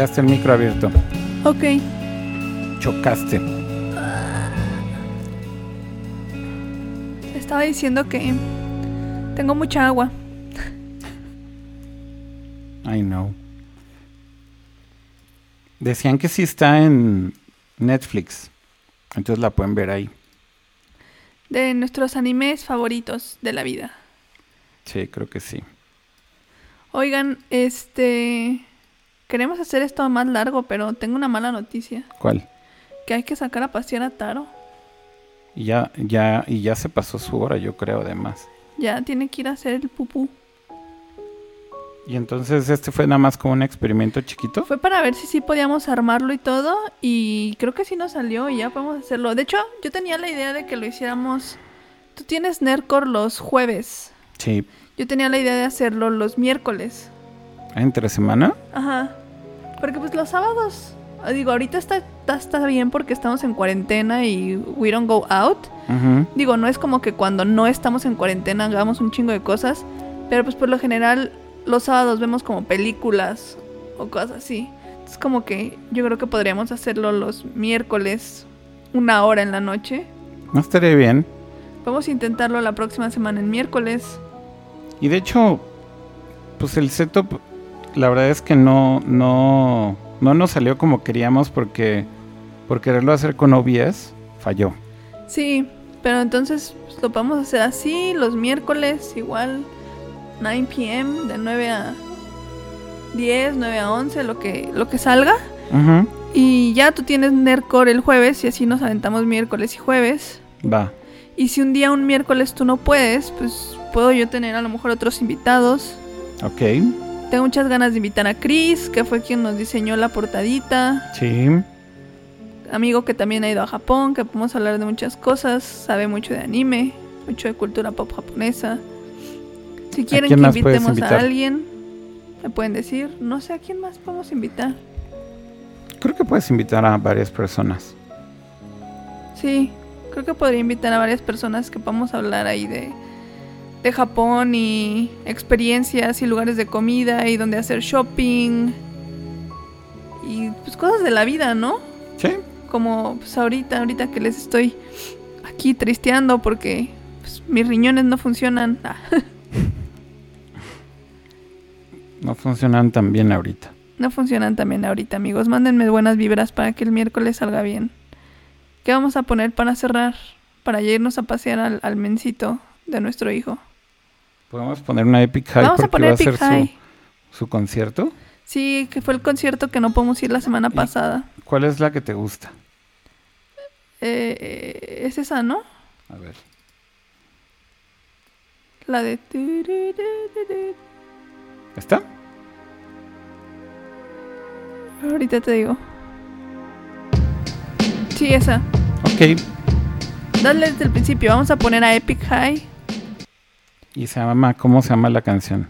Está el micro abierto. Ok. Chocaste. Estaba diciendo que tengo mucha agua. I know. Decían que sí está en Netflix. Entonces la pueden ver ahí. De nuestros animes favoritos de la vida. Sí, creo que sí. Oigan, este... Queremos hacer esto más largo, pero tengo una mala noticia. ¿Cuál? Que hay que sacar a pasear a Taro. Y ya, ya, y ya se pasó su hora, yo creo, además. Ya tiene que ir a hacer el pupú. Y entonces este fue nada más como un experimento chiquito. Fue para ver si sí podíamos armarlo y todo. Y creo que sí nos salió y ya podemos hacerlo. De hecho, yo tenía la idea de que lo hiciéramos. Tú tienes Nerdcore los jueves. Sí. Yo tenía la idea de hacerlo los miércoles. ¿Entre semana? Ajá. Porque pues los sábados. Digo, ahorita está, está, está bien porque estamos en cuarentena y we don't go out. Digo, no es como que cuando no estamos en cuarentena hagamos un chingo de cosas. Pero pues por lo general los sábados vemos como películas o cosas así. Es como que yo creo que podríamos hacerlo los miércoles, una hora en la noche. No estaría bien. Vamos a intentarlo la próxima semana en miércoles. Y de hecho, pues el setup, la verdad es que no, no, no nos salió como queríamos porque por quererlo hacer con OBS, falló. Sí, pero entonces pues, lo podemos hacer así los miércoles, igual 9 pm, de 9 a 10, 9 a 11, lo que, lo que salga. Y ya tú tienes Nerdcore el jueves y así nos aventamos miércoles y jueves. Va. Y si un día, un miércoles tú no puedes, pues puedo yo tener a lo mejor otros invitados. Ok. Tengo muchas ganas de invitar a Chris, que fue quien nos diseñó la portadita. Sí. Amigo que también ha ido a Japón, que podemos hablar de muchas cosas. Sabe mucho de anime, mucho de cultura pop japonesa. Si quieren que invitemos a alguien, me pueden decir. No sé a quién más podemos invitar. Creo que puedes invitar a varias personas. Sí, creo que podría invitar a varias personas que podamos hablar ahí de, de Japón y experiencias y lugares de comida y donde hacer shopping y pues cosas de la vida, ¿no? Sí. Como pues ahorita, ahorita que les estoy aquí tristeando porque pues, mis riñones no funcionan. Ah, *laughs* No funcionan tan bien ahorita. no funcionan también ahorita, amigos. Mándenme buenas vibras para que el miércoles salga bien. ¿Qué vamos a poner para cerrar? Para ya irnos a pasear al, al mencito de nuestro hijo. Podemos poner una Epic High Vamos a porque poner va a ser High. su, su concierto. Sí, que fue el concierto que no podemos ir la semana pasada. ¿Cuál es la que te gusta? Eh, eh, es esa, ¿no? A ver. La de... ¿Está? Ahorita te digo. Sí, esa. Ok. Dale desde el principio. Vamos a poner a Epic High. Y se llama, ¿cómo se llama la canción?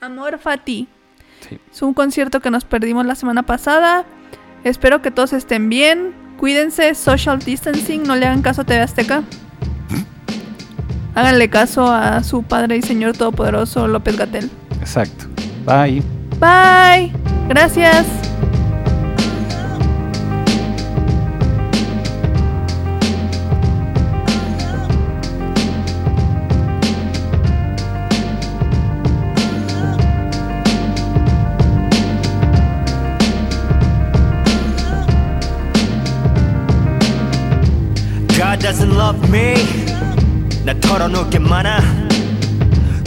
Amor Fati. Sí. Es un concierto que nos perdimos la semana pasada. Espero que todos estén bien. Cuídense, social distancing, no le hagan caso a TV Azteca. Háganle caso a su padre y señor todopoderoso López Gatel. Exacto. Bye. Bye. Gracias. Love me. 나 털어놓을 게 많아.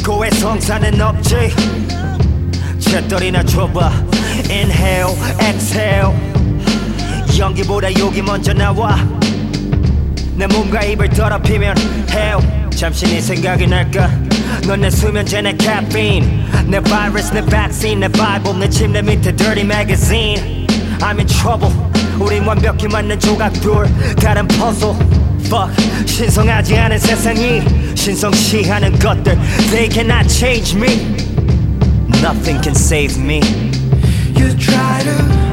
고해성사는 없지. 채떨이나 줘봐. Inhale, exhale. 연기보다 욕이 먼저 나와. 내 몸과 입을 더럽히면 hell. 잠시 네 생각이 날까? 넌 내 수면제 내 caffeine. 내 바이러스 내 vaccine 내 바이블 내 침대 밑에 dirty magazine. I'm in trouble. 우린 완벽히 맞는 조각들. 다른 puzzle Fuck 신성하지 않은 세상이 신성시하는 것들 They cannot change me Nothing can save me You try to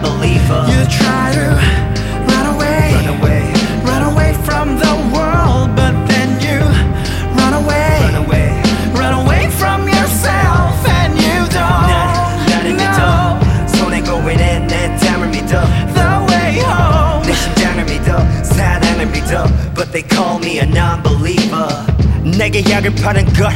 Believer. You try to run away, run away, run away from the world, but then you run away, run away, run away from yourself, and you don't. 날 나를 믿어, 손에 고인해 내 땀을 up The way home. 내 심장을 믿어, 사랑을 믿어, but they call me a. 내게 약을 파는 것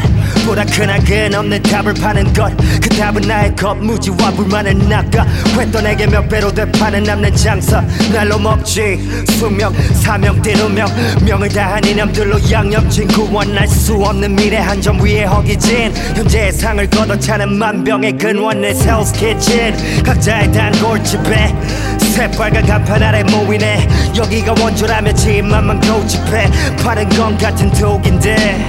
보다 큰 악은 없는 답을 파는 것그 답은 나의 겉무지와 불만을 낚아. 했던 내게 몇 배로 되파는 남는 장사 날로 먹지 수명 사명 띠누명. 명을 다한 이념들로 양념진 구원할 수 없는 미래 한 점 위에 허기진. 현재의 상을 걷어차는 만병의 근원의 셀스 키친 각자의 단골집에 새빨간 간판 아래 모이네. 여기가 원조라면 지만만 고집해. 파는 건 같은 독인데.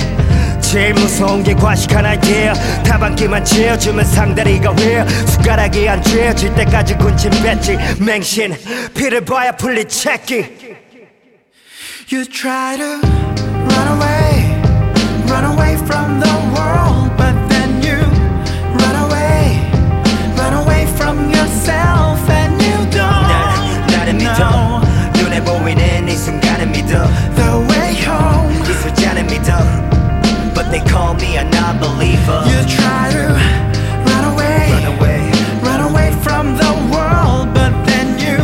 제일 무서운 게 과식한 아이디어 다방기만 지어주면 상다리가 휘어. 숟가락이 안 쥐어질 때까지 군침 뱉지. 맹신 피를 봐야 풀리 채기. You try to run away, a non-believer You try to run away, Run away, run away from the world, but then you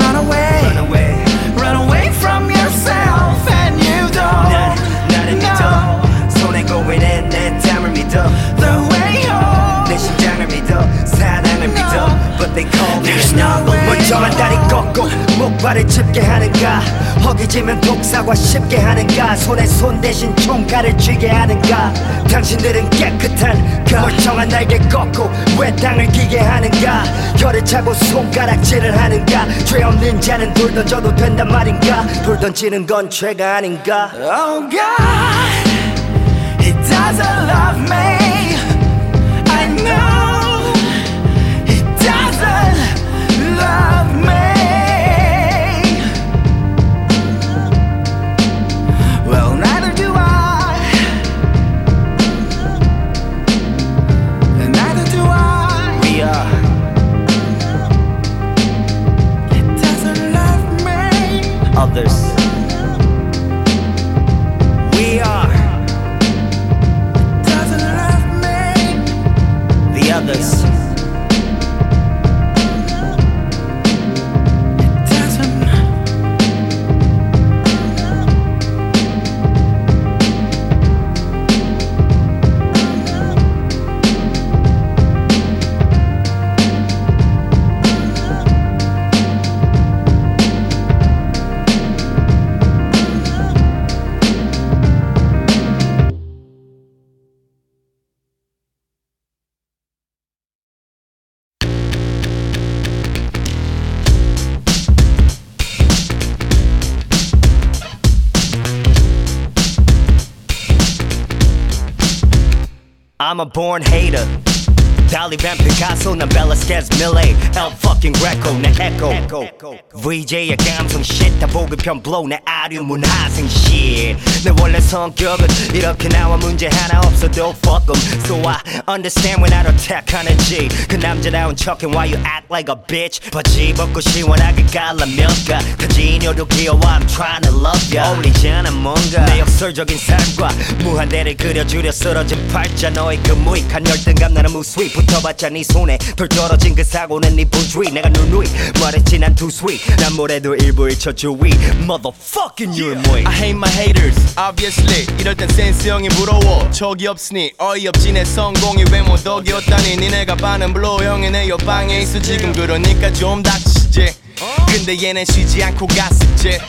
run away, run away run away from yourself, and you 난 don't 나를 know 믿어 손에 고이는 내 땀을 믿어 the way home. 내 심장을 믿어 사랑을 믿어 But they call me There's a no 멀쩡한 다리 꺾고 목발을 짚게 하는가? 허기지면 독사과 쉽게 하는가? 손에 손 대신 총칼을 쥐게 하는가? 당신들은 깨끗한 그 멀쩡한 날개 꺾고 왜 땅을 기게 하는가? 혀를 차고 손가락질을 하는가? 죄 없는 자는 돌 던져도 된단 말인가? 돌 던지는 건 죄가 아닌가? Oh God, He doesn't love me. I know He doesn't love others I'm a born hater. Dolly Van Picasso, 난 Velasquez, Millet, El fucking Greco, 내 Echo. VJ의 감성 shit, 다편 blow, 내 아류 문화생 shit. 내 원래 성격은 이렇게 나와 문제 하나 없어도 fuck 'em. So I understand when I attack 하는지. 그 남자다운 척해 why you act like a bitch. 바지 벗고 시원하게 갈라면가. 타지녀도 귀여워, I'm trying to love ya. 어울리지 않아 뭔가. 내 역설적인 삶과 무한대를 그려주려 쓰러진 팔자 너의 그 무익한 열등감 나는 무수히 붙어봤자 네 손에 덜 떨어진 그 사고는 네 분주히 내가 누누이 말했지 난 sweet 난 뭐래도 일부 일처주의 Motherfucking you're 뭐이 I hate my haters, obviously. 이럴 땐 센스 형이 부러워. 척이 없으니 어이없지 내 성공이 왜못 덕이었다니. 니네가 반은 불러 형이 내 옆방에 있어 지금 그러니까 좀 닥치지. 근데 얘는 쉬지 않고 갔었지.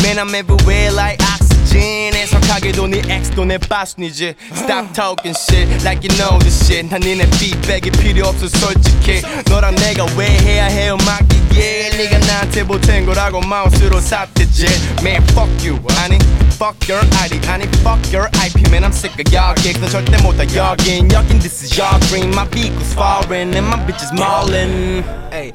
Man I'm everywhere like oxygen. 해석하게도 네 X도 내 빠순이지. Stop talking shit like you know this shit. 난 니네 feedback이 필요 없어 솔직히. 너랑 내가 왜 해야 해요 맡기게. 네가 나한테 보탠 거라고 마우스로 삽대지. Man fuck you 아니 fuck your ID 아니 fuck your IP man I'm sick of y'all gigs 너 절대 못다 여긴 여긴 this is your dream my beat was foreign and my bitch is maulin' Ay,